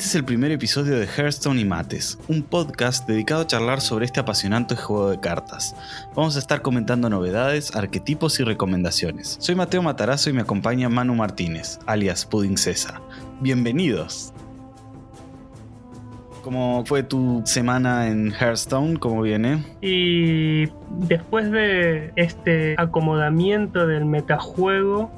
Este es el primer episodio de Hearthstone y Mates, un podcast dedicado a charlar sobre este apasionante juego de cartas. Vamos a estar comentando novedades, arquetipos y recomendaciones. Soy Mateo Matarazo y me acompaña Manu Martínez, alias Pudding Cesa. Bienvenidos. ¿Cómo fue tu semana en Hearthstone? ¿Cómo viene? Y después de este acomodamiento del metajuego,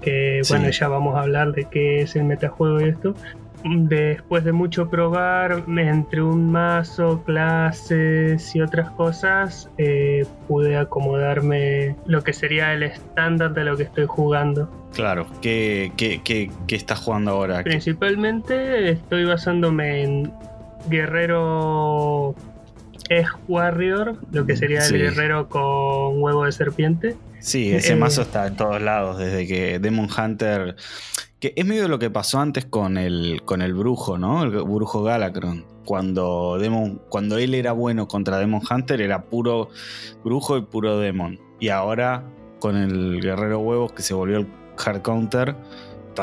que bueno, ya vamos a hablar de qué es el metajuego y esto. Después de mucho probar entre un mazo, clases y otras cosas, eh, pude acomodarme lo que sería el estándar de lo que estoy jugando. Claro, ¿qué, qué, qué, qué estás jugando ahora? Principalmente estoy basándome en guerrero es Warrior, lo que sería el guerrero con huevo de serpiente. Sí, ese eh, mazo está en todos lados, desde que Demon Hunter. Que es medio lo que pasó antes con el, con el brujo, ¿no? El brujo Galacron. Cuando, Demon, cuando él era bueno contra Demon Hunter, era puro brujo y puro Demon. Y ahora, con el guerrero huevos que se volvió el hard counter,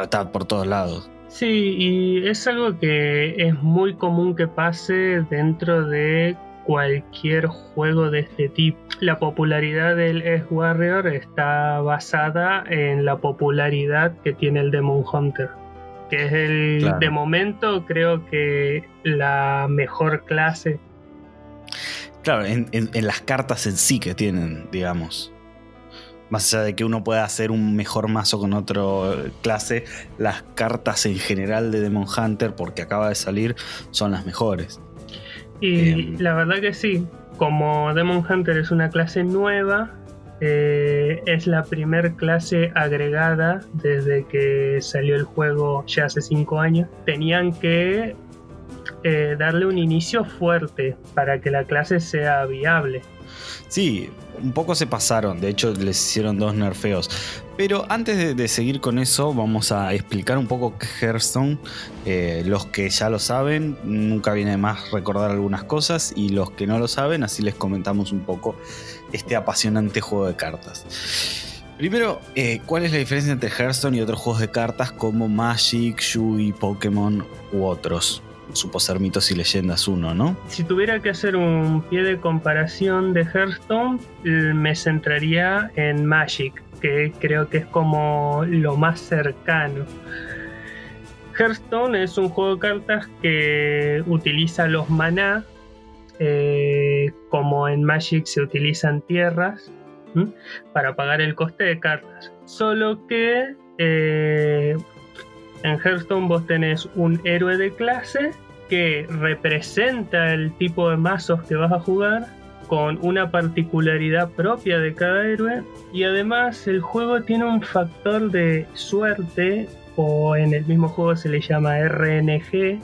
está por todos lados. Sí, y es algo que es muy común que pase dentro de cualquier juego de este tipo. La popularidad del S Warrior está basada en la popularidad que tiene el Demon Hunter, que es el de momento creo que la mejor clase. Claro, en, las cartas en sí que tienen, digamos. Más allá de que uno pueda hacer un mejor mazo con otra clase, las cartas en general de Demon Hunter, porque acaba de salir, son las mejores. Y em. la verdad que sí, como Demon Hunter es una clase nueva, eh, es la primer clase agregada desde que salió el juego ya hace 5 años. Tenían que eh, darle un inicio fuerte para que la clase sea viable. Sí, un poco se pasaron, de hecho les hicieron dos nerfeos. Pero antes de, seguir con eso, vamos a explicar un poco Hearthstone. Eh, los que ya lo saben, nunca viene más recordar algunas cosas. Y los que no lo saben, así les comentamos un poco este apasionante juego de cartas. Primero, eh, ¿cuál es la diferencia entre Hearthstone y otros juegos de cartas como Magic, Yu Pokémon u otros? Supo ser mitos y leyendas uno, ¿no? Si tuviera que hacer un pie de comparación de Hearthstone, me centraría en Magic, que creo que es como lo más cercano. Hearthstone es un juego de cartas que utiliza los maná, eh, como en Magic se utilizan tierras, para pagar el coste de cartas. Solo que eh, en Hearthstone vos tenés un héroe de clase que representa el tipo de mazos que vas a jugar con una particularidad propia de cada héroe. Y además el juego tiene un factor de suerte o en el mismo juego se le llama RNG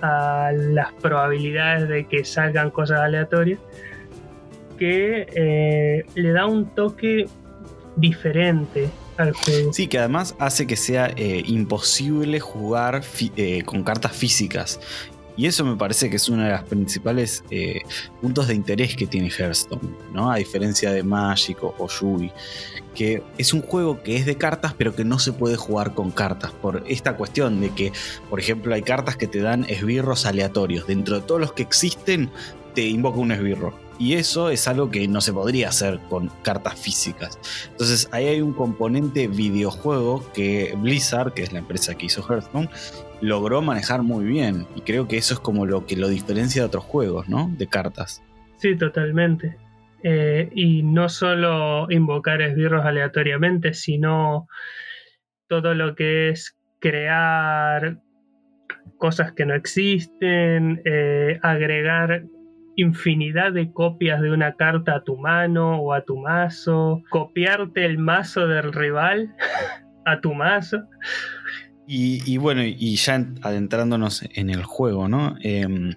a las probabilidades de que salgan cosas aleatorias que eh, le da un toque diferente Sí, que además hace que sea eh, imposible jugar eh, con cartas físicas. Y eso me parece que es uno de los principales eh, puntos de interés que tiene Hearthstone, ¿no? A diferencia de Magic o, o que es un juego que es de cartas, pero que no se puede jugar con cartas, por esta cuestión de que, por ejemplo, hay cartas que te dan esbirros aleatorios. Dentro de todos los que existen, invoca un esbirro y eso es algo que no se podría hacer con cartas físicas. Entonces ahí hay un componente videojuego que Blizzard, que es la empresa que hizo Hearthstone, logró manejar muy bien. Y creo que eso es como lo que lo diferencia de otros juegos, ¿no? De cartas. Sí, totalmente. Eh, y no solo invocar esbirros aleatoriamente, sino todo lo que es crear cosas que no existen, eh, agregar infinidad de copias de una carta a tu mano o a tu mazo, copiarte el mazo del rival a tu mazo. Y, bueno, y ya adentrándonos en el juego, ¿no? Em,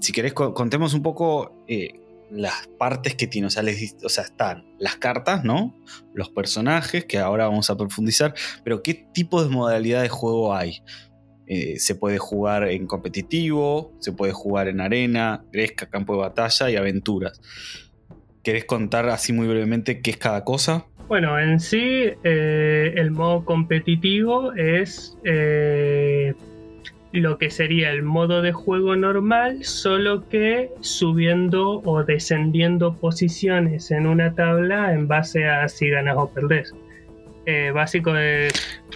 si querés, contemos un poco eh, las partes que tiene. O sea, o sea, están las cartas, ¿no? Los personajes, que ahora vamos a profundizar, pero ¿qué tipo de modalidad de juego hay? Eh, se puede jugar en competitivo, se puede jugar en arena, gresca, campo de batalla y aventuras. ¿Querés contar así muy brevemente qué es cada cosa? Bueno, en sí eh, el modo competitivo es eh, lo que sería el modo de juego normal, solo que subiendo o descendiendo posiciones en una tabla en base a si ganas o perdés. Eh, básico de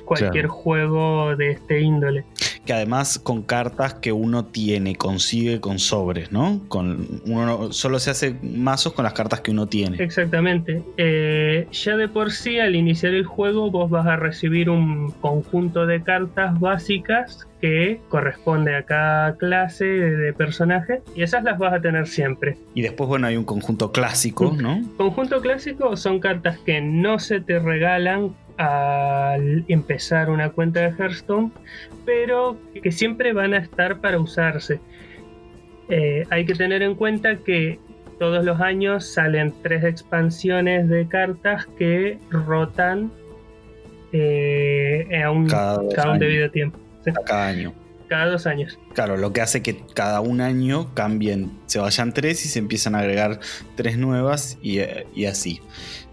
cualquier juego de este índole que además con cartas que uno tiene, consigue con sobres, ¿no? Con, uno solo se hace mazos con las cartas que uno tiene. Exactamente. Eh, ya de por sí, al iniciar el juego, vos vas a recibir un conjunto de cartas básicas que corresponde a cada clase de personaje y esas las vas a tener siempre. Y después, bueno, hay un conjunto clásico, ¿no? Conjunto clásico son cartas que no se te regalan al empezar una cuenta de Hearthstone, pero que siempre van a estar para usarse. Eh, hay que tener en cuenta que todos los años salen tres expansiones de cartas que rotan eh, a un, cada, un debido tiempo. Cada año. Cada dos años. Claro, lo que hace que cada un año cambien, se vayan tres y se empiezan a agregar tres nuevas y, y así.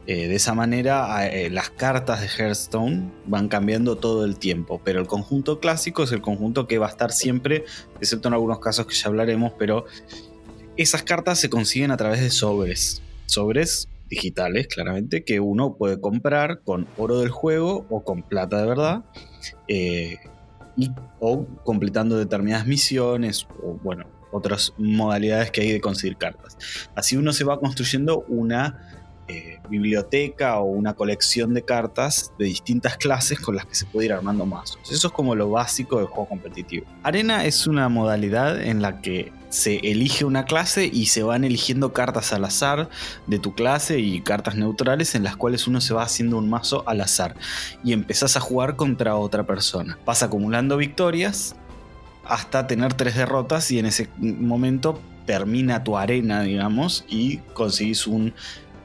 Eh, de esa manera eh, las cartas de Hearthstone van cambiando todo el tiempo, pero el conjunto clásico es el conjunto que va a estar siempre, excepto en algunos casos que ya hablaremos, pero esas cartas se consiguen a través de sobres, sobres digitales claramente, que uno puede comprar con oro del juego o con plata de verdad, eh, o completando determinadas misiones, o bueno, otras modalidades que hay de conseguir cartas. Así uno se va construyendo una eh, biblioteca o una colección de cartas de distintas clases con las que se puede ir armando mazos. Eso es como lo básico del juego competitivo. Arena es una modalidad en la que se elige una clase y se van eligiendo cartas al azar de tu clase y cartas neutrales en las cuales uno se va haciendo un mazo al azar y empezás a jugar contra otra persona. Vas acumulando victorias hasta tener tres derrotas y en ese momento termina tu arena, digamos, y conseguís un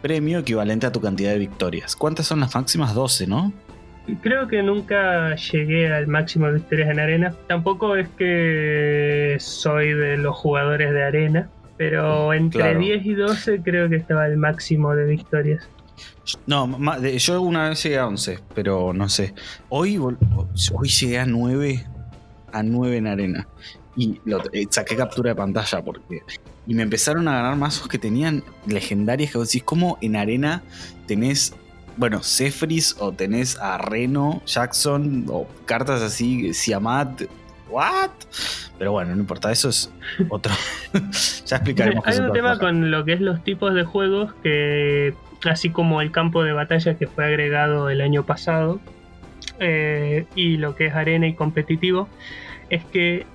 premio equivalente a tu cantidad de victorias. ¿Cuántas son las máximas? 12, ¿no? Creo que nunca llegué al máximo de victorias en arena. Tampoco es que soy de los jugadores de arena, pero entre 10 y 12 creo que estaba el máximo de victorias. No, yo una vez llegué a 11, pero no sé. Hoy, hoy llegué a 9, a 9 en arena. Y eh, saqué captura de pantalla porque y me empezaron a ganar mazos que tenían legendarias que vos decís, como en arena tenés, bueno, Sefris o tenés a Reno, Jackson o cartas así, Siamat, ¿what? Pero bueno, no importa, eso es otro. ya explicaremos. Hay un tema con lo que es los tipos de juegos que, así como el campo de batalla que fue agregado el año pasado, eh, y lo que es arena y competitivo, es que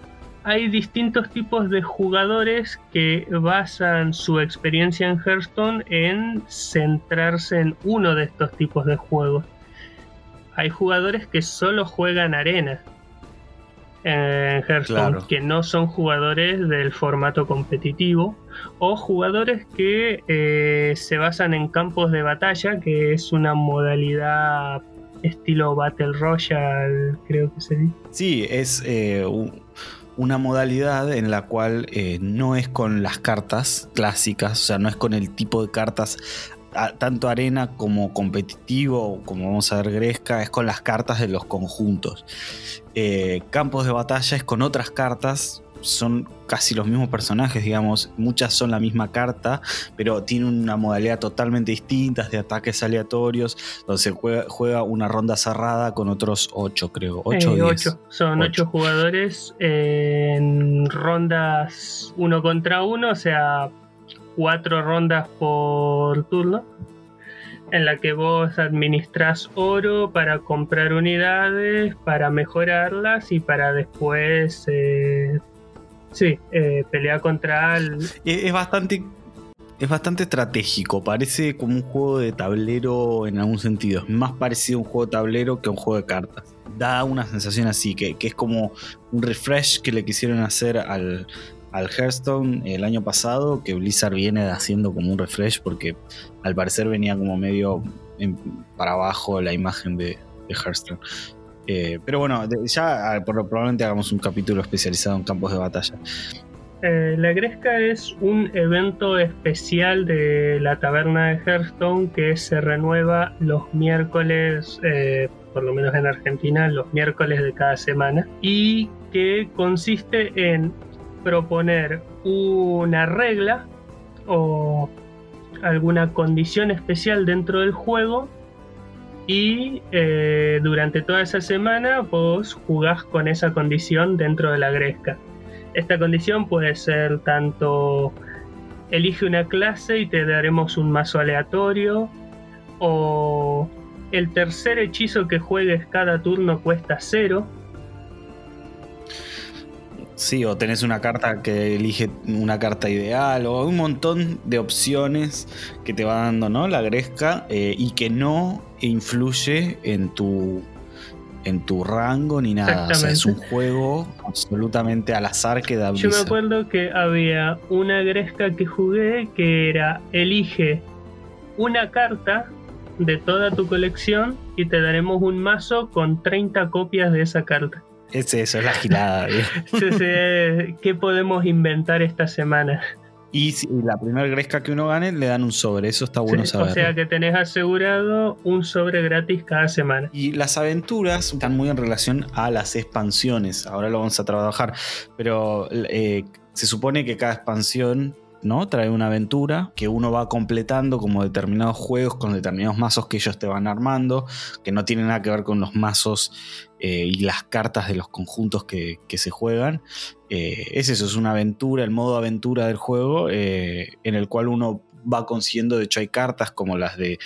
hay distintos tipos de jugadores que basan su experiencia en Hearthstone en centrarse en uno de estos tipos de juegos. Hay jugadores que solo juegan arena en Hearthstone, que no son jugadores del formato competitivo, o jugadores que eh, se basan en campos de batalla, que es una modalidad estilo Battle Royale, creo que se dice. Sí, es eh, un una modalidad en la cual eh, no es con las cartas clásicas, o sea, no es con el tipo de cartas tanto arena como competitivo, como vamos a ver Gresca, es con las cartas de los conjuntos. Eh, campos de batalla es con otras cartas son casi los mismos personajes, digamos, muchas son la misma carta, pero tiene una modalidad totalmente distinta, de ataques aleatorios, donde se juega, una ronda cerrada con otros 8, creo. 8 eh, Son 8 jugadores en rondas uno contra uno, o sea, 4 rondas por turno en la que vos administras oro para comprar unidades, para mejorarlas y para después eh, Sí, eh, pelea contra el... Es bastante, es bastante estratégico, parece como un juego de tablero en algún sentido. Es más parecido a un juego de tablero que a un juego de cartas. Da una sensación así, que, es como un refresh que le quisieron hacer al, al Hearthstone el año pasado, que Blizzard viene haciendo como un refresh porque al parecer venía como medio para abajo la imagen de, de Hearthstone. Eh, pero bueno, ya ah, probablemente hagamos un capítulo especializado en campos de batalla. Eh, la Gresca es un evento especial de la taberna de Hearthstone que se renueva los miércoles, eh, por lo menos en Argentina, los miércoles de cada semana y que consiste en proponer una regla o alguna condición especial dentro del juego y eh, durante toda esa semana vos jugás con esa condición dentro de la gresca. Esta condición puede ser tanto elige una clase y te daremos un mazo aleatorio o el tercer hechizo que juegues cada turno cuesta cero Sí, o tenés una carta que elige una carta ideal, o un montón de opciones que te va dando ¿no? la Gresca eh, y que no influye en tu, en tu rango ni nada. O sea, es un juego absolutamente al azar que da Yo me acuerdo que había una Gresca que jugué que era elige una carta de toda tu colección y te daremos un mazo con 30 copias de esa carta. Es eso, es la girada. ¿Qué podemos inventar esta semana? Y si la primera gresca que uno gane, le dan un sobre. Eso está bueno saber. O sea que tenés asegurado un sobre gratis cada semana. Y las aventuras están muy en relación a las expansiones. Ahora lo vamos a trabajar. Pero eh, se supone que cada expansión ¿no? Trae una aventura que uno va completando como determinados juegos con determinados mazos que ellos te van armando, que no tienen nada que ver con los mazos eh, y las cartas de los conjuntos que, se juegan. Eh, es eso, es una aventura, el modo aventura del juego, eh, en el cual uno va consiguiendo, de hecho hay cartas como las de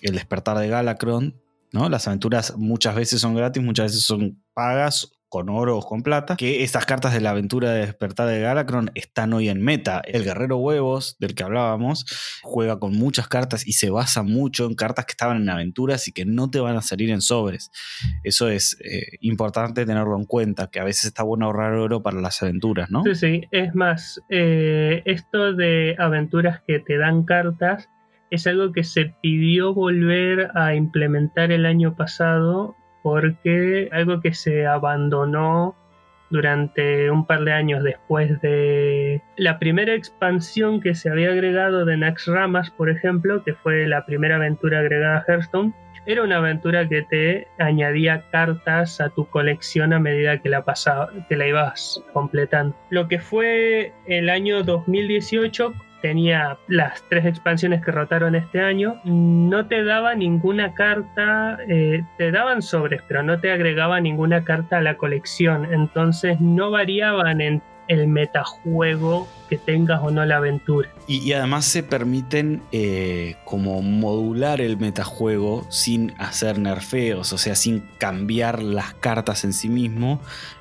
El despertar de Galacron, ¿no? Las aventuras muchas veces son gratis, muchas veces son pagas con oro o con plata, que estas cartas de la aventura de despertar de Galacron están hoy en meta. El guerrero huevos, del que hablábamos, juega con muchas cartas y se basa mucho en cartas que estaban en aventuras y que no te van a salir en sobres. Eso es eh, importante tenerlo en cuenta, que a veces está bueno ahorrar oro para las aventuras, ¿no? Sí, sí, es más, eh, esto de aventuras que te dan cartas es algo que se pidió volver a implementar el año pasado porque algo que se abandonó durante un par de años después de la primera expansión que se había agregado de Nax Ramas, por ejemplo, que fue la primera aventura agregada a Hearthstone, era una aventura que te añadía cartas a tu colección a medida que la pasaba, que la ibas completando. Lo que fue el año 2018 tenía las tres expansiones que rotaron este año, no te daba ninguna carta, eh, te daban sobres, pero no te agregaba ninguna carta a la colección, entonces no variaban en el metajuego que tengas o no la aventura. Y, además se permiten eh, como modular el metajuego sin hacer nerfeos, o sea, sin cambiar las cartas en sí mismo,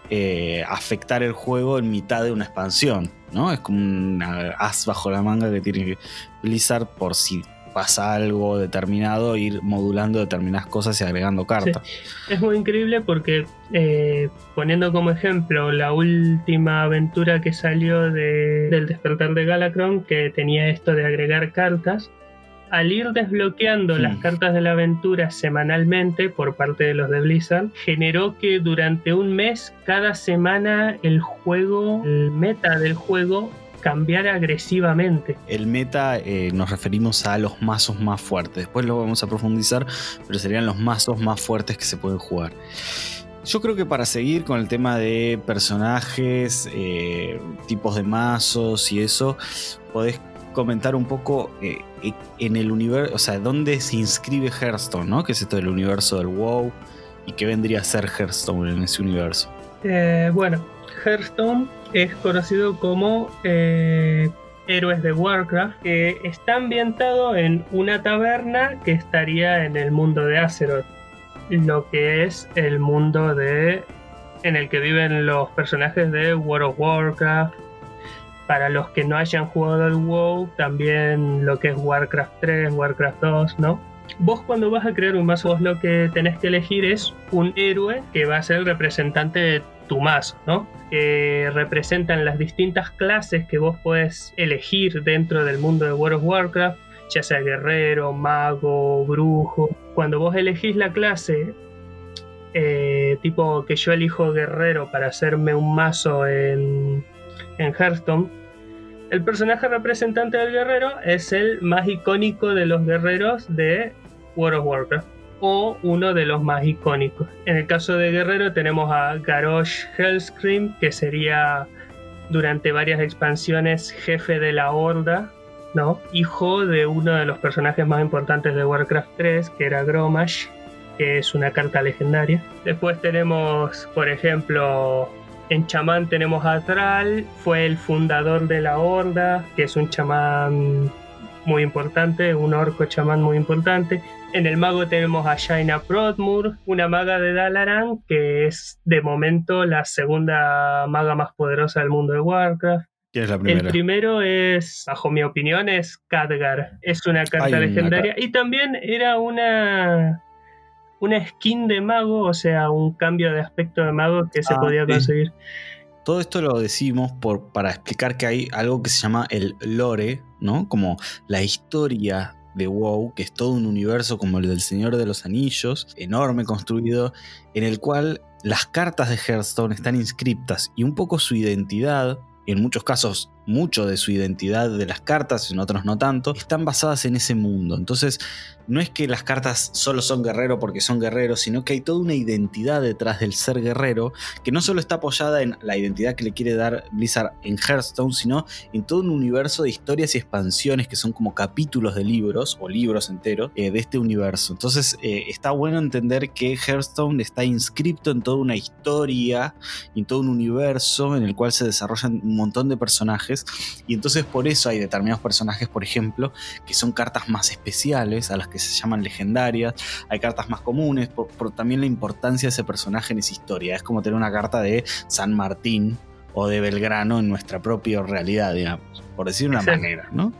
eh, afectar el juego en mitad de una expansión, ¿no? Es como un as bajo la manga que tiene Blizzard por si pasa algo determinado, ir modulando determinadas cosas y agregando cartas. Es muy increíble porque, eh, poniendo como ejemplo la última aventura que salió del despertar de Galacron, que tenía esto de agregar cartas, al ir desbloqueando las cartas de la aventura semanalmente por parte de los de Blizzard, generó que durante un mes, cada semana, el juego, el meta del juego, cambiar agresivamente. El meta eh, nos referimos a los mazos más fuertes. Después lo vamos a profundizar, pero serían los mazos más fuertes que se pueden jugar. Yo creo que para seguir con el tema de personajes, eh, tipos de mazos y eso, podés comentar un poco eh, en el universo, o sea, dónde se inscribe Hearthstone, ¿no? Que es esto del universo del WoW y qué vendría a ser Hearthstone en ese universo. bueno, Hearthstone es conocido como eh, Héroes de Warcraft, que está ambientado en una taberna que estaría en el mundo de Azeroth, lo que es el mundo de en el que viven los personajes de World of Warcraft. Para los que no hayan jugado el WoW, también lo que es Warcraft 3, Warcraft 2, ¿no? Vos cuando vas a crear un mazo, vos lo que tenés que elegir es un héroe que va a ser el representante de tu mazo, ¿no? Que representan las distintas clases que vos puedes elegir dentro del mundo de World of Warcraft, ya sea guerrero, mago, brujo. Cuando vos elegís la clase, eh, tipo que yo elijo guerrero para hacerme un mazo en, en Hearthstone, el personaje representante del guerrero es el más icónico de los guerreros de World of Warcraft o uno de los más icónicos. En el caso de Guerrero tenemos a Garrosh Hellscream, que sería durante varias expansiones jefe de la Horda, ¿no? Hijo de uno de los personajes más importantes de Warcraft 3, que era Gromash, que es una carta legendaria. Después tenemos, por ejemplo, en chamán tenemos a Thrall, fue el fundador de la Horda, que es un chamán muy importante, un orco chamán muy importante. En el mago tenemos a Shaina Prothmur, una maga de Dalaran, que es de momento la segunda maga más poderosa del mundo de Warcraft. ¿Quién es la primera? El primero es, bajo mi opinión, es Khadgar. Es una carta legendaria. Y también era una, una skin de mago, o sea, un cambio de aspecto de mago que se Ah, podía conseguir. Todo esto lo decimos por, para explicar que hay algo que se llama el lore, ¿no? Como la historia de WoW, que es todo un universo como el del Señor de los Anillos, enorme construido, en el cual las cartas de Hearthstone están inscriptas y un poco su identidad, en muchos casos mucho de su identidad de las cartas, en otros no tanto, están basadas en ese mundo. Entonces, no es que las cartas solo son guerrero porque son guerreros, sino que hay toda una identidad detrás del ser guerrero que no solo está apoyada en la identidad que le quiere dar Blizzard en Hearthstone, sino en todo un universo de historias y expansiones que son como capítulos de libros o libros enteros eh, de este universo. Entonces eh, está bueno entender que Hearthstone está inscripto en toda una historia en todo un universo en el cual se desarrollan un montón de personajes y entonces por eso hay determinados personajes, por ejemplo, que son cartas más especiales, a las que se llaman legendarias, hay cartas más comunes, por, por también la importancia de ese personaje en esa historia. Es como tener una carta de San Martín o de Belgrano en nuestra propia realidad, digamos, por decir una Exacto. manera, ¿no?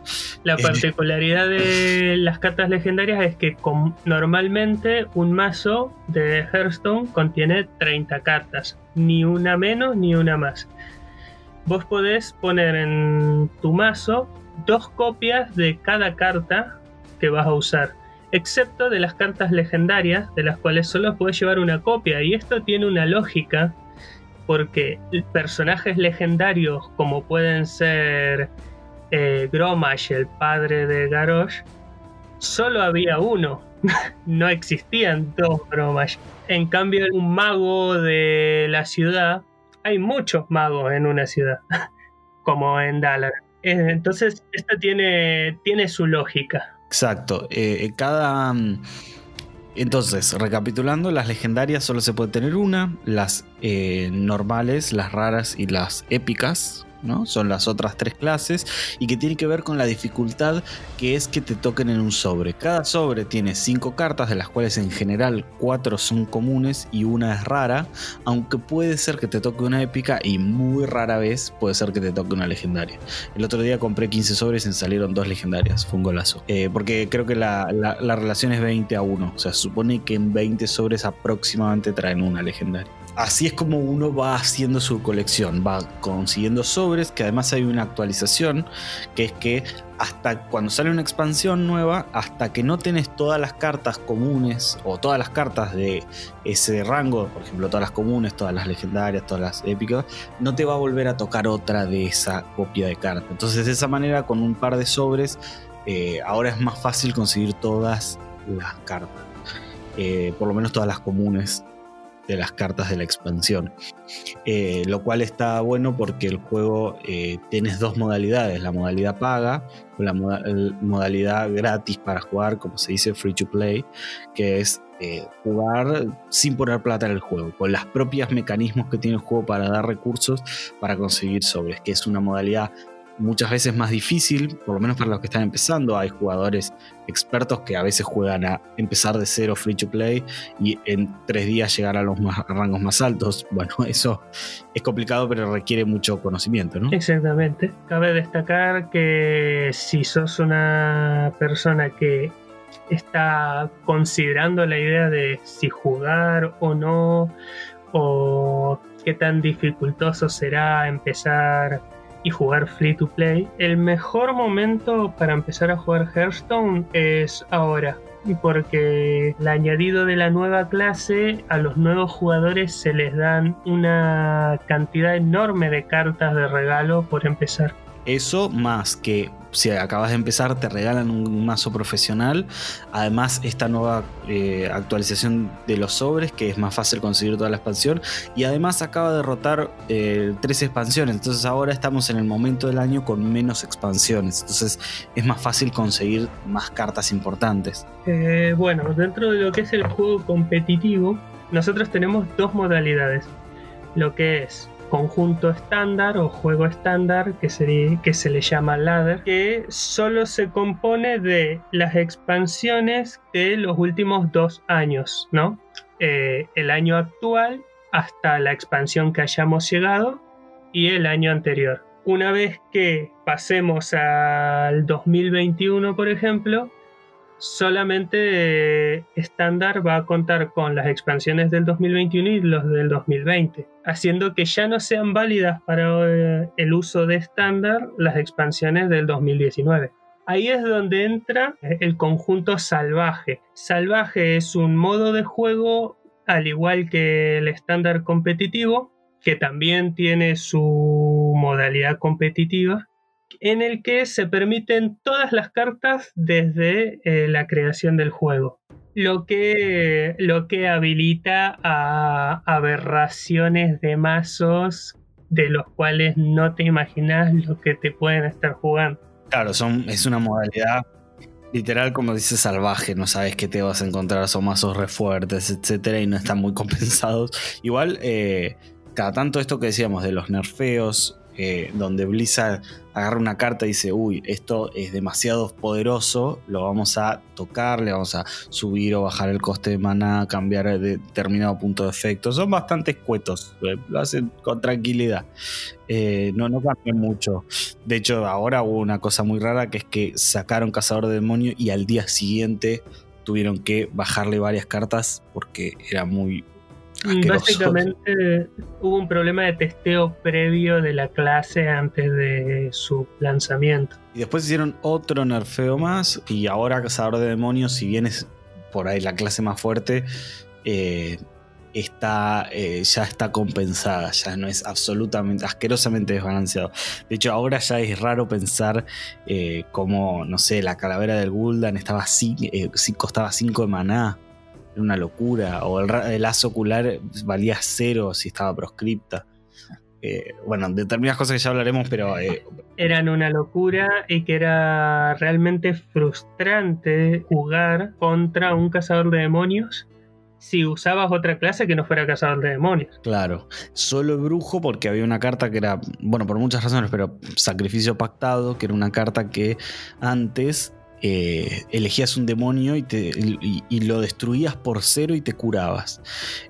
La Eh. particularidad de las cartas legendarias es que normalmente un mazo de Hearthstone contiene 30 cartas, ni una menos ni una más. Vos podés poner en tu mazo dos copias de cada carta que vas a usar, excepto de las cartas legendarias, de las cuales solo puedes llevar una copia. Y esto tiene una lógica, porque personajes legendarios como pueden ser eh, Gromash, el padre de Garrosh, solo había uno. no existían dos Gromash. En cambio, un mago de la ciudad, hay muchos magos en una ciudad, como en. Eh, Entonces, esto tiene, tiene su lógica. Exacto. eh, cada. mm, Entonces, recapitulando, las legendarias solo se puede tener una, las eh, normales, las raras y las épicas, ¿no? Son las otras tres clases y que tiene que ver con la dificultad que es que te toquen en un sobre. Cada sobre tiene cinco cartas, de las cuales en general cuatro son comunes y una es rara, aunque puede ser que te toque una épica y muy rara vez puede ser que te toque una legendaria. El otro día compré 15 sobres y salieron dos legendarias. Fue un golazo. Eh, porque creo que la, la- la relación es 20 a 1. O sea, se supone que en 20 sobres aproximadamente traen una legendaria. Así es como uno va haciendo su colección. Va consiguiendo sobres, que además hay una actualización, que es que hasta cuando sale una expansión nueva, hasta que no tenés todas las cartas comunes o todas las cartas de ese rango, por ejemplo, todas las comunes, todas las legendarias, todas las épicas, no te va a volver a tocar otra de esa copia de carta. Entonces, de esa manera, con un par de sobres, eh, ahora es más fácil conseguir todas las cartas. Eh, por lo menos todas las comunes de las cartas de la expansión. Eh, lo cual está bueno porque el juego eh, tienes dos modalidades, la modalidad paga o la modalidad gratis para jugar, como se dice free to play, que es eh, jugar sin poner plata en el juego, con las propias mecanismos que tiene el juego para dar recursos para conseguir sobres, que es una modalidad muchas veces más difícil, por lo menos para los que están empezando. Hay jugadores expertos que a veces juegan a empezar de cero free to play y en tres días llegar a los rangos más altos. Bueno, eso es complicado, pero requiere mucho conocimiento, ¿no? Exactamente. Cabe destacar que si sos una persona que está considerando la idea de si jugar o no, o qué tan dificultoso será empezar y jugar free to play, el mejor momento para empezar a jugar Hearthstone es ahora. Porque el añadido de la nueva clase a los nuevos jugadores se les dan una cantidad enorme de cartas de regalo por empezar. Eso más que si acabas de empezar, te regalan un mazo profesional. Además, esta nueva eh, actualización de los sobres, que es más fácil conseguir toda la expansión. Y además acaba de derrotar eh, tres expansiones. Entonces ahora estamos en el momento del año con menos expansiones. Entonces es más fácil conseguir más cartas importantes. Eh, bueno, dentro de lo que es el juego competitivo, nosotros tenemos dos modalidades. Lo que es conjunto estándar o juego estándar que, que se le llama ladder, que solo se compone de las expansiones de los últimos dos años, ¿no? Eh, el año actual hasta la expansión que hayamos llegado y el año anterior. Una vez que pasemos al 2021, por ejemplo, solamente estándar va a contar con las expansiones del 2021 y los del 2020, haciendo que ya no sean válidas para eh, el uso de estándar las expansiones del 2019. Ahí es donde entra el conjunto salvaje. Salvaje es un modo de juego al igual que el estándar competitivo, que también tiene su modalidad competitiva, en el que se permiten todas las cartas desde eh, la creación del juego. Lo que, lo que habilita a aberraciones de mazos de los cuales no te imaginas lo que te pueden estar jugando. Claro, son, es una modalidad literal, como dice salvaje, no sabes qué te vas a encontrar, son mazos re fuertes, etcétera, y no están muy compensados. Igual, eh, cada tanto esto que decíamos de los nerfeos, eh, donde Blizzard agarra una carta y dice, uy, esto es demasiado poderoso, lo vamos a tocar, le vamos a subir o bajar el coste de maná, cambiar de determinado punto de efecto. Son bastante escuetos, eh, lo hacen con tranquilidad. Eh, no, no cambian mucho. De hecho, ahora hubo una cosa muy rara que es que sacaron Cazador de Demonios y al día siguiente tuvieron que bajarle varias cartas porque era muy Básicamente hubo un problema de testeo previo de la clase antes de su lanzamiento. Y después hicieron otro nerfeo más y ahora Cazador de Demonios, si bien es por ahí la clase más fuerte, eh, está, eh, ya está compensada, ya no es absolutamente, asquerosamente desbalanceado. De hecho, ahora ya es raro pensar eh, como, no sé, la calavera del Guldan estaba así, costaba 5 de maná era una locura. O el, el ocular valía cero si estaba proscripta. Eh, bueno, determinadas cosas que ya hablaremos, pero... Eh, Eran una locura y que era realmente frustrante jugar contra un cazador de demonios si usabas otra clase que no fuera cazador de demonios. Claro, solo brujo porque había una carta que era, bueno, por muchas razones, pero sacrificio pactado, que era una carta que antes eh, elegías un demonio y, te, lo destruías por cero y te curabas.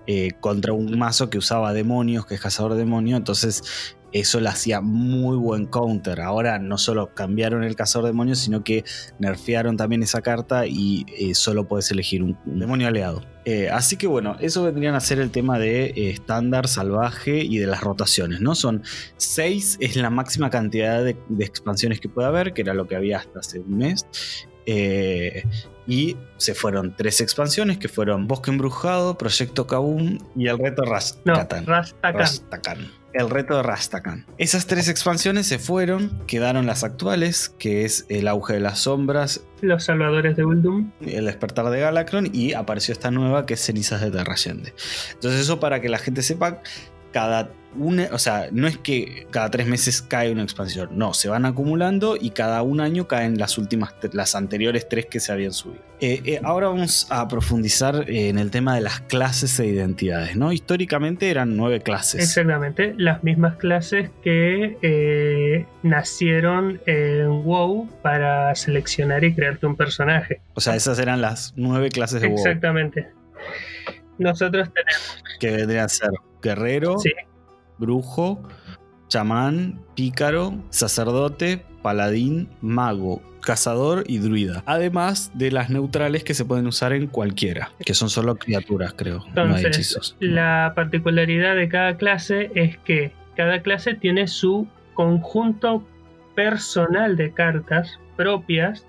Eh, contra un mazo que usaba demonios, que es cazador de demonios, entonces eso le hacía muy buen counter. Ahora no solo cambiaron el cazador de demonios, sino que nerfearon también esa carta y eh, solo puedes elegir un, demonio aliado. Eh, así que bueno, eso vendrían a ser el tema de eh, estándar, salvaje y de las rotaciones, ¿no? Son 6, es la máxima cantidad de, expansiones que puede haber, que era lo que había hasta hace un mes. y se fueron tres expansiones que fueron Bosque Embrujado, Proyecto Kaboom y el reto Rastakhan. Rastakhan el reto de Rastakan. Esas tres expansiones se fueron, quedaron las actuales, que es el auge de las sombras, los salvadores de Uldum, el despertar de Galacron y apareció esta nueva que es cenizas de Terrayende. Entonces eso para que la gente sepa, cada una, o sea, no es que cada tres meses cae una expansión, no, se van acumulando y cada un año caen las últimas, las anteriores tres que se habían subido. Eh, eh, ahora vamos a profundizar en el tema de las clases e identidades, ¿no? Históricamente eran nueve clases. Exactamente, las mismas clases que eh, nacieron en WoW para seleccionar y crearte un personaje. O sea, esas eran las nueve clases de WoW. Exactamente. Nosotros tenemos. Que vendrían a ser guerrero, sí brujo, chamán, pícaro, sacerdote, paladín, mago, cazador y druida. Además de las neutrales que se pueden usar en cualquiera, que son solo criaturas, creo, no hay hechizos. La particularidad de cada clase es que cada clase tiene su conjunto personal de cartas propias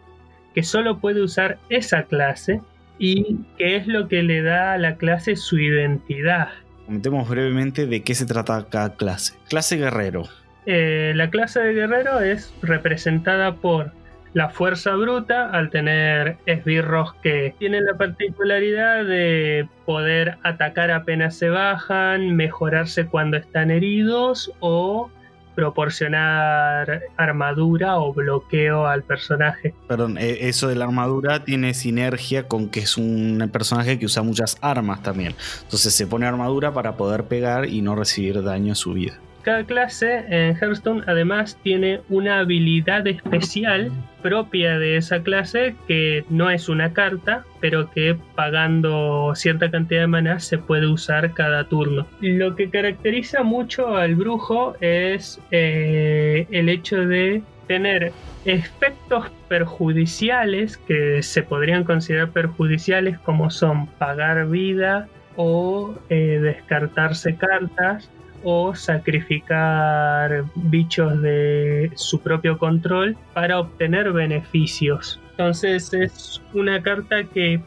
que solo puede usar esa clase y que es lo que le da a la clase su identidad. Comentemos brevemente de qué se trata cada clase. Clase guerrero. Eh, la clase de guerrero es representada por la fuerza bruta al tener esbirros que tienen la particularidad de poder atacar apenas se bajan, mejorarse cuando están heridos o proporcionar armadura o bloqueo al personaje. Perdón, eh, eso de la armadura tiene sinergia con que es un personaje que usa muchas armas también. Entonces se pone armadura para poder pegar y no recibir daño a su vida. Cada clase en Hearthstone además tiene una habilidad especial propia de esa clase que no es una carta, pero que pagando cierta cantidad de maná se puede usar cada turno. Lo que caracteriza mucho al brujo es eh, el hecho de tener efectos perjudiciales que se podrían considerar perjudiciales como son pagar vida o eh, descartarse cartas o sacrificar bichos de su propio control para obtener beneficios. Entonces es una carta que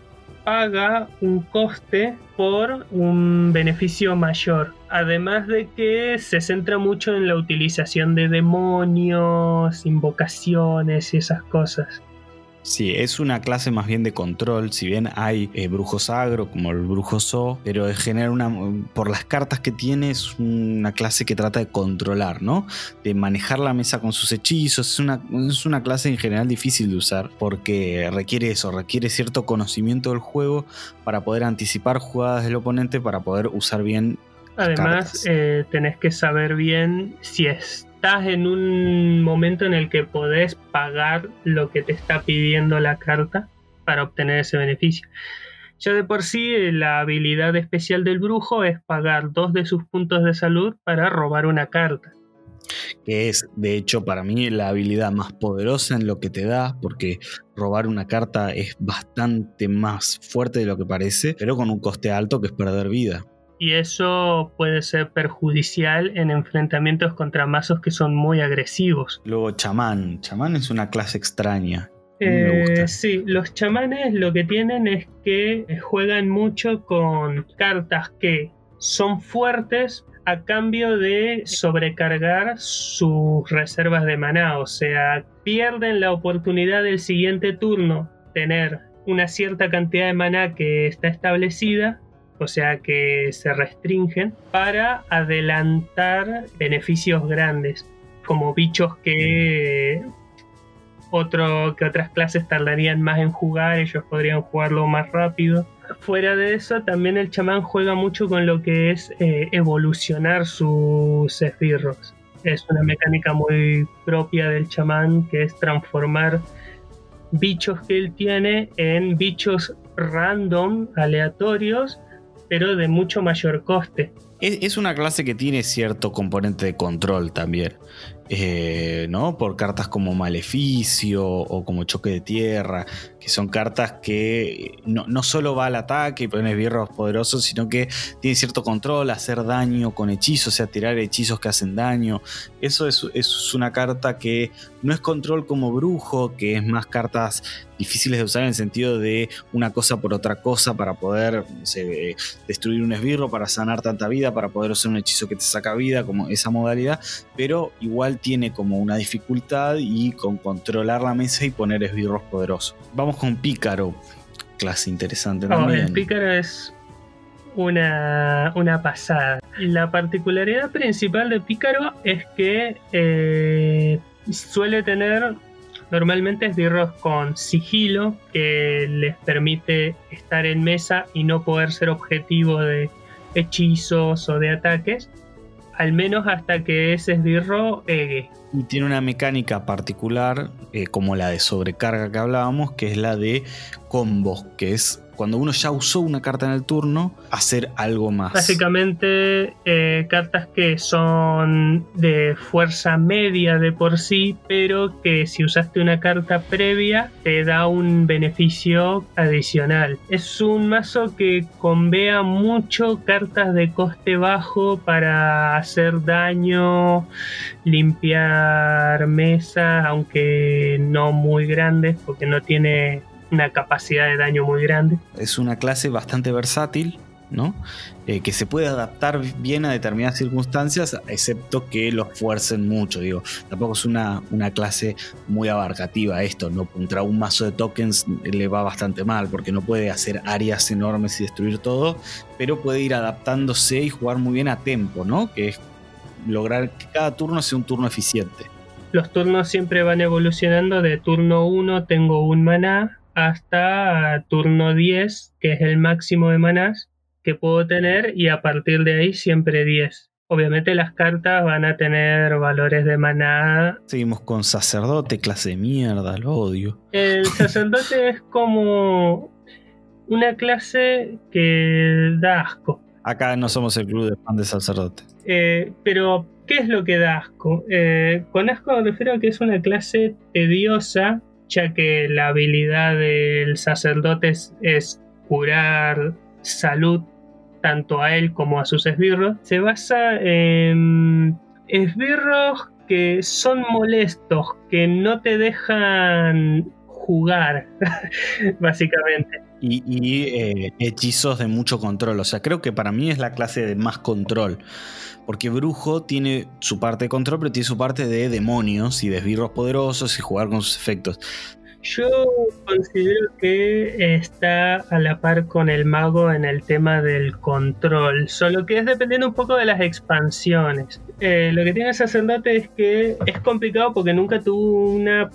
paga un coste por un beneficio mayor. Además de que se centra mucho en la utilización de demonios, invocaciones y esas cosas. Sí, es una clase más bien de control, si bien hay eh, brujos agro como el brujo So, pero genera una, por las cartas que tiene es una clase que trata de controlar, ¿no? De manejar la mesa con sus hechizos, es una, es una clase en general difícil de usar porque requiere eso, requiere cierto conocimiento del juego para poder anticipar jugadas del oponente, para poder usar bien Además, eh, tenés que saber bien si es estás en un momento en el que podés pagar lo que te está pidiendo la carta para obtener ese beneficio. Ya de por sí, la habilidad especial del brujo es pagar dos de sus puntos de salud para robar una carta. Que es, de hecho, para mí la habilidad más poderosa en lo que te da, porque robar una carta es bastante más fuerte de lo que parece, pero con un coste alto que es perder vida y eso puede ser perjudicial en enfrentamientos contra mazos que son muy agresivos. Luego chamán, chamán es una clase extraña. Eh, sí, los chamanes lo que tienen es que juegan mucho con cartas que son fuertes a cambio de sobrecargar sus reservas de maná, o sea, pierden la oportunidad del siguiente turno tener una cierta cantidad de maná que está establecida o sea que se restringen para adelantar beneficios grandes, como bichos que otro, que otras clases tardarían más en jugar, ellos podrían jugarlo más rápido. Fuera de eso, también el chamán juega mucho con lo que es eh, evolucionar sus esbirros. Es una mecánica muy propia del chamán que es transformar bichos que él tiene en bichos random, aleatorios, pero de mucho mayor coste. Es, una clase que tiene cierto componente de control también. Eh, ¿no? Por cartas como Maleficio o como Choque de Tierra, que son cartas que no, no solo va al ataque y pones birros poderosos, sino que tiene cierto control, hacer daño con hechizos, o sea, tirar hechizos que hacen daño. Eso es, es una carta que no es control como brujo, que es más cartas difíciles de usar en el sentido de una cosa por otra cosa para poder destruir un esbirro, para sanar tanta vida, para poder hacer un hechizo que te saca vida, como esa modalidad, pero igual tiene como una dificultad y con controlar la mesa y poner esbirros poderosos. Vamos con Pícaro, clase interesante oh, también. El Pícaro es una, una, pasada. La particularidad principal de Pícaro es que eh, suele tener normalmente esbirros con sigilo que les permite estar en mesa y no poder ser objetivo de hechizos o de ataques al menos hasta que ese esbirro egue. Y tiene una mecánica particular, eh, como la de sobrecarga que hablábamos, que es la de combos, que es cuando uno ya usó una carta en el turno, hacer algo más. Básicamente, eh, cartas que son de fuerza media de por sí, pero que si usaste una carta previa, te da un beneficio adicional. Es un mazo que convea mucho cartas de coste bajo para hacer daño, limpiar mesa, aunque no muy grandes, porque no tiene una capacidad de daño muy grande. Es una clase bastante versátil ¿no? Eh, que se puede adaptar bien a determinadas circunstancias, excepto que los fuercen mucho. Digo, tampoco es una, una clase muy abarcativa esto, ¿no? Contra un mazo de tokens le va bastante mal, porque no puede hacer áreas enormes y destruir todo, pero puede ir adaptándose y jugar muy bien a tempo, ¿no? Que es lograr que cada turno sea un turno eficiente. Los turnos siempre van evolucionando de turno 1 tengo un maná hasta turno 10, que es el máximo de manás que puedo tener y a partir de ahí siempre 10. Obviamente las cartas van a tener valores de maná. Seguimos con sacerdote, clase de mierda, lo odio. El sacerdote es como una clase que da asco. Acá no somos el club de fan de sacerdote. Eh, pero, ¿qué es lo que da asco? Eh, con asco me refiero a que es una clase tediosa, ya que la habilidad del sacerdote es curar salud tanto a él como a sus esbirros, se basa en esbirros que son molestos, que no te dejan jugar, básicamente. Y, eh, hechizos de mucho control. O sea, creo que para mí es la clase de más control. Porque Brujo tiene su parte de control, pero tiene su parte de demonios y de esbirros poderosos y jugar con sus efectos. Yo considero que está a la par con el mago en el tema del control, solo que es dependiendo un poco de las expansiones. Eh, lo que tiene el sacerdote es que es complicado porque nunca tuvo una,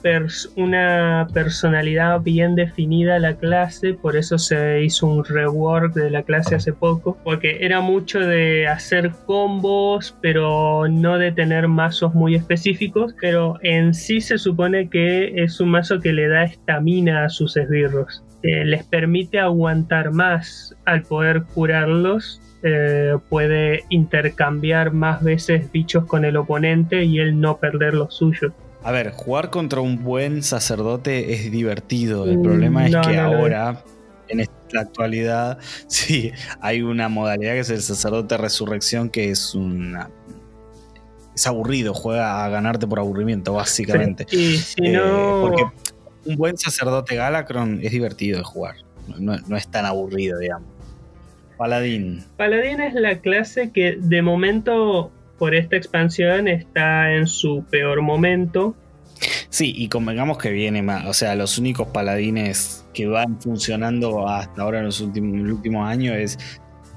una personalidad bien definida la clase, por eso se hizo un rework de la clase hace poco, porque era mucho de hacer combos, pero no de tener mazos muy específicos, pero en sí se supone que es un mazo que le da estamina a sus esbirros. les permite aguantar más al poder curarlos eh, puede intercambiar más veces bichos con el oponente y él no perder los suyos. A ver, jugar contra un buen sacerdote es divertido. El problema es que ahora, en la actualidad, sí, hay una modalidad que es el sacerdote resurrección que es una es aburrido, juega a ganarte por aburrimiento, básicamente. Y si eh, no... porque un buen sacerdote Galacron es divertido de jugar. no, es tan aburrido, digamos. Paladín. Paladín es la clase que de momento por esta expansión está en su peor momento. Sí, y convengamos que viene más, o sea, los únicos paladines que van funcionando hasta ahora en los últimos, últimos años es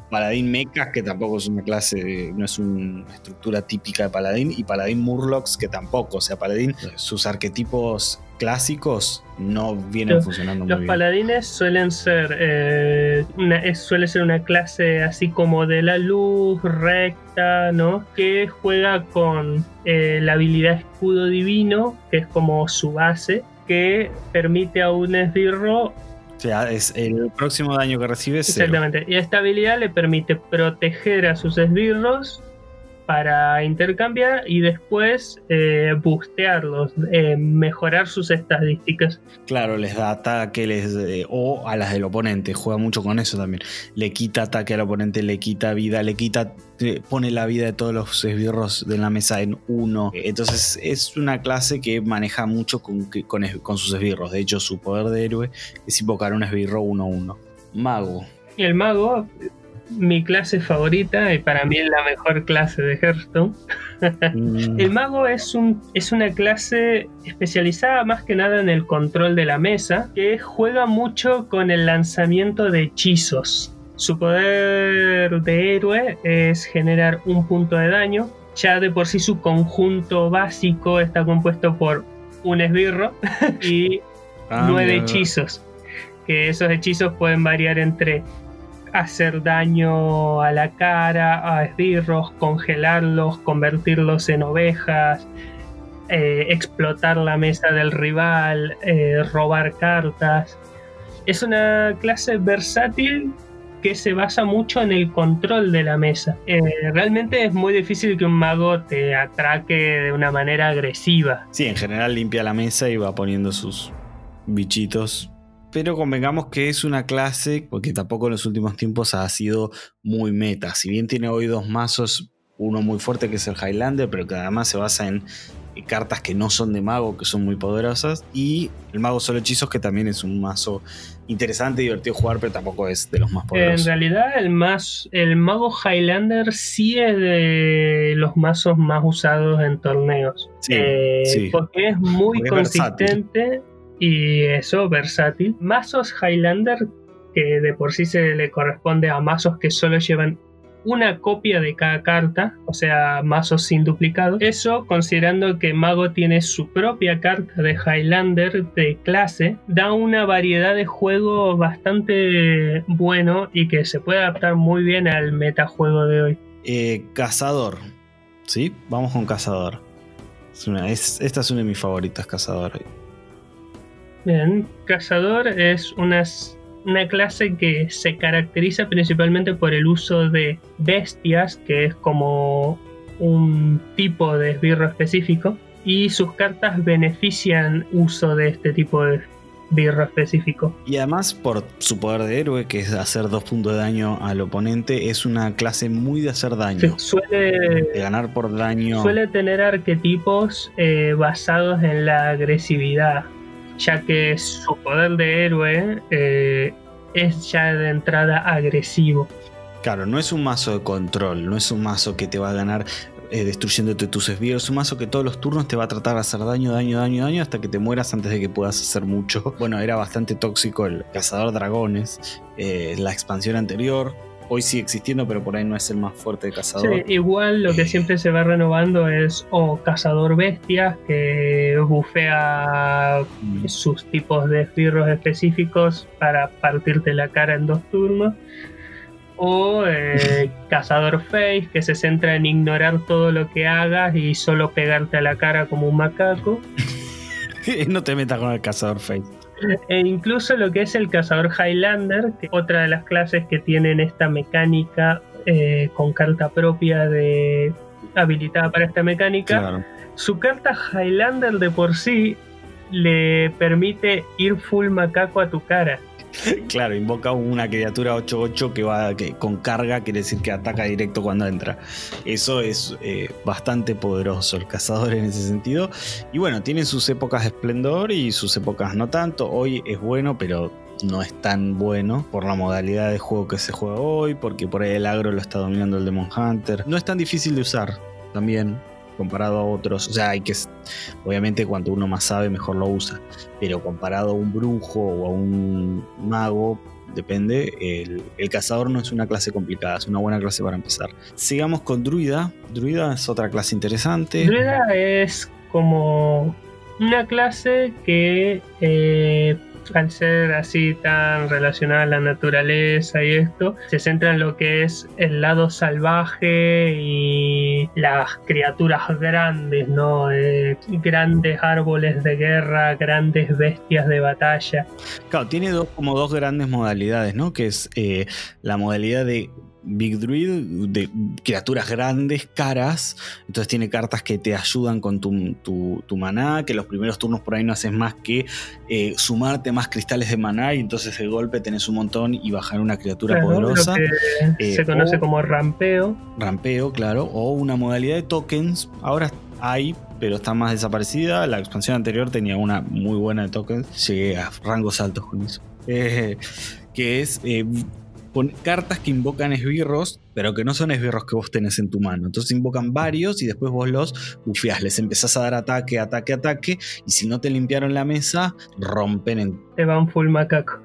Paladín Mechas, que tampoco es una clase, no es una estructura típica de Paladín, y Paladín Murlocs, que tampoco, o sea, Paladín, sus arquetipos clásicos no vienen funcionando muy bien. Los paladines suelen ser, eh, una, suele ser una clase así como de la luz, recta, ¿no? Que juega con eh, la habilidad escudo divino, que es como su base, que permite a un esbirro o sea, es el próximo daño que recibe. Exactamente. Y esta habilidad le permite proteger a sus esbirros para intercambiar y después eh, boostearlos, eh, mejorar sus estadísticas. Claro, les da ataque les, eh, o a las del oponente, juega mucho con eso también. Le quita ataque al oponente, le quita vida, le quita, pone la vida de todos los esbirros de la mesa en uno. Entonces es una clase que maneja mucho con, con, con sus esbirros. De hecho, su poder de héroe es invocar un esbirro 1-1. Mago. El mago mi clase favorita y para mí es la mejor clase de Hearthstone. Mm. El mago es, un, es una clase especializada más que nada en el control de la mesa, que juega mucho con el lanzamiento de hechizos. Su poder de héroe es generar un punto de daño. Ya de por sí su conjunto básico está compuesto por un esbirro y ah, nueve hechizos. Que esos hechizos pueden variar entre hacer daño a la cara, a esbirros, congelarlos, convertirlos en ovejas, eh, explotar la mesa del rival, eh, robar cartas. Es una clase versátil que se basa mucho en el control de la mesa. Eh, realmente es muy difícil que un mago te atraque de una manera agresiva. Sí, en general limpia la mesa y va poniendo sus bichitos pero convengamos que es una clase, porque tampoco en los últimos tiempos ha sido muy meta. Si bien tiene hoy dos mazos, uno muy fuerte que es el Highlander, pero que además se basa en cartas que no son de mago, que son muy poderosas. Y el mago solo hechizos, que también es un mazo interesante, divertido jugar, pero tampoco es de los más poderosos. En realidad, el, más, el mago Highlander sí es de los mazos más usados en torneos. Eh, porque es muy consistente y eso, versátil. Mazos Highlander que de por sí se le corresponde a mazos que solo llevan una copia de cada carta, o sea, mazos sin duplicado. Eso considerando que Mago tiene su propia carta de Highlander de clase, da una variedad de juego bastante bueno y que se puede adaptar muy bien al metajuego de hoy. Eh, cazador, ¿sí? Vamos con Cazador. esta es una de mis favoritas, Cazador. Bien, Cazador es una clase que se caracteriza principalmente por el uso de bestias, que es como un tipo de esbirro específico, y sus cartas benefician uso de este tipo de esbirro específico. Y además, por su poder de héroe, que es hacer dos puntos de daño al oponente, es una clase muy de hacer daño. suele de ganar por daño. Suele tener arquetipos eh, basados en la agresividad ya que su poder de héroe eh, es ya de entrada agresivo. Claro, no es un mazo de control, no es un mazo que te va a ganar eh, destruyéndote tus esbirros. Es un mazo que todos los turnos te va a tratar de hacer daño, daño, daño, daño hasta que te mueras antes de que puedas hacer mucho. Bueno, era bastante tóxico el cazador dragones, eh, la expansión anterior hoy sigue existiendo, pero por ahí no es el más fuerte de cazador. Sí, igual lo que eh, siempre se va renovando es o cazador bestias, que bufea mm. sus tipos de esbirros específicos para partirte la cara en dos turnos. O eh, cazador face, que se centra en ignorar todo lo que hagas y solo pegarte a la cara como un macaco. no te metas con el cazador face. E incluso lo que es el cazador Highlander, que otra de las clases que tienen esta mecánica eh, con carta propia de habilitada para esta mecánica. Su carta Highlander de por sí le permite ir full macaco a tu cara. Claro, invoca una criatura 8-8 que va con carga, quiere decir que ataca directo cuando entra. Eso es eh, bastante poderoso el cazador en ese sentido. Y bueno, tiene sus épocas de esplendor y sus épocas no tanto. Hoy es bueno, pero no es tan bueno por la modalidad de juego que se juega hoy, porque por ahí el agro lo está dominando el Demon Hunter. No es tan difícil de usar también comparado a otros. O sea, hay que, obviamente, cuanto uno más sabe, mejor lo usa. Pero comparado a un brujo o a un mago, depende. El, cazador no es una clase complicada, es una buena clase para empezar. Sigamos con Druida. Druida es otra clase interesante. Druida es como una clase que eh, al ser así tan relacionada a la naturaleza y esto, se centra en lo que es el lado salvaje y las criaturas grandes, ¿no? Eh, grandes árboles de guerra, grandes bestias de batalla. Claro, tiene como dos grandes modalidades, ¿no? Que es eh, la modalidad de Big Druid de criaturas grandes, caras. Entonces tiene cartas que te ayudan con tu, tu, maná, que los primeros turnos por ahí no haces más que eh, sumarte más cristales de maná y entonces de golpe tenés un montón y bajar una criatura poderosa. Eh, se conoce como rampeo. Rampeo, claro. O una modalidad de tokens. Ahora hay, pero está más desaparecida. La expansión anterior tenía una muy buena de tokens. Llegué a rangos altos con eso. Eh, que es cartas que invocan esbirros, pero que no son esbirros que vos tenés en tu mano. Entonces invocan varios y después vos los bufiás, les empezás a dar ataque, ataque, ataque, y si no te limpiaron la mesa, rompen en. Te van full macaco.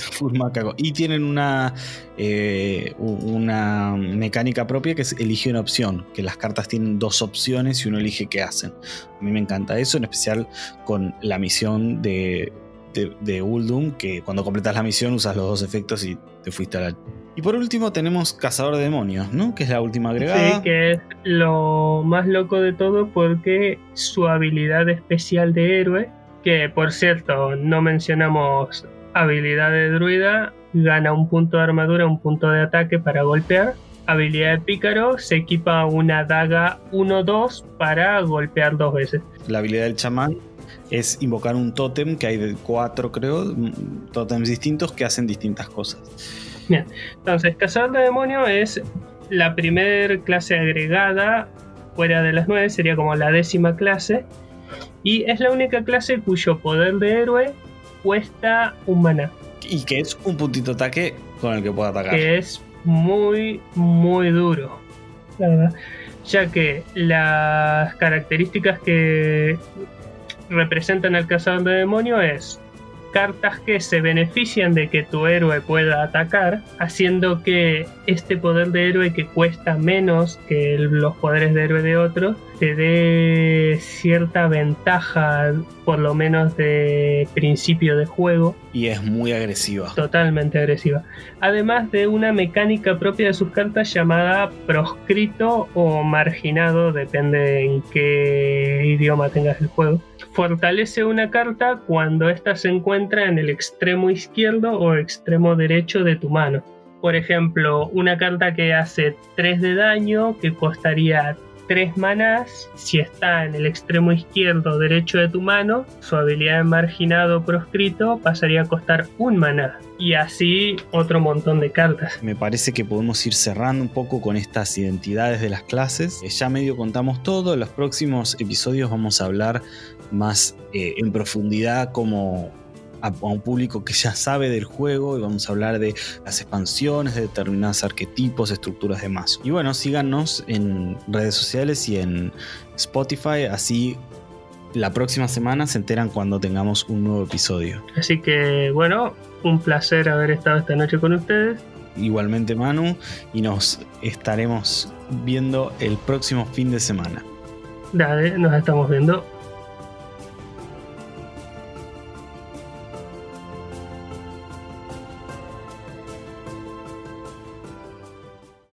Full macaco. Y tienen una, eh, una mecánica propia que es elige una opción, que las cartas tienen dos opciones y uno elige qué hacen. A mí me encanta eso, en especial con la misión de de, Uldum, que cuando completas la misión usas los dos efectos y te fuiste a la... Y por último tenemos Cazador de Demonios, ¿no? Que es la última agregada. Sí, que es lo más loco de todo porque su habilidad especial de héroe, que por cierto no mencionamos habilidad de druida, gana un punto de armadura, un punto de ataque para golpear. Habilidad de pícaro, se equipa una daga 1-2 para golpear dos veces. La habilidad del chamán es invocar un tótem, que hay de cuatro, creo, mm, tótems distintos que hacen distintas cosas. Bien, entonces, Cazador de Demonio es la primera clase agregada fuera de las nueve sería como la décima clase. Y es la única clase cuyo poder de héroe cuesta un maná. Y que es un puntito ataque con el que puede atacar. Que es muy, muy duro. La verdad. Ya que las características que representan al cazador de demonio es cartas que se benefician de que tu héroe pueda atacar, haciendo que este poder de héroe que cuesta menos que los poderes de héroe de otros, te dé cierta ventaja, por lo menos de principio de juego. Y es muy agresiva. Totalmente agresiva. Además de una mecánica propia de sus cartas llamada proscrito o marginado, depende en qué idioma tengas el juego fortalece una carta cuando ésta se encuentra en el extremo izquierdo o extremo derecho de tu mano. Por ejemplo, una carta que hace 3 de daño, que costaría 3 manás, si está en el extremo izquierdo o derecho de tu mano, su habilidad de marginado proscrito pasaría a costar un maná. Y así otro montón de cartas. Me parece que podemos ir cerrando un poco con estas identidades de las clases. Ya medio contamos todo. En los próximos episodios vamos a hablar más eh, en profundidad como a, un público que ya sabe del juego y vamos a hablar de las expansiones, de determinados arquetipos, estructuras de mazo. Y bueno, síganos en redes sociales y en Spotify, así la próxima semana se enteran cuando tengamos un nuevo episodio. Así que bueno, un placer haber estado esta noche con ustedes. Igualmente Manu, y nos estaremos viendo el próximo fin de semana. Dale, nos estamos viendo.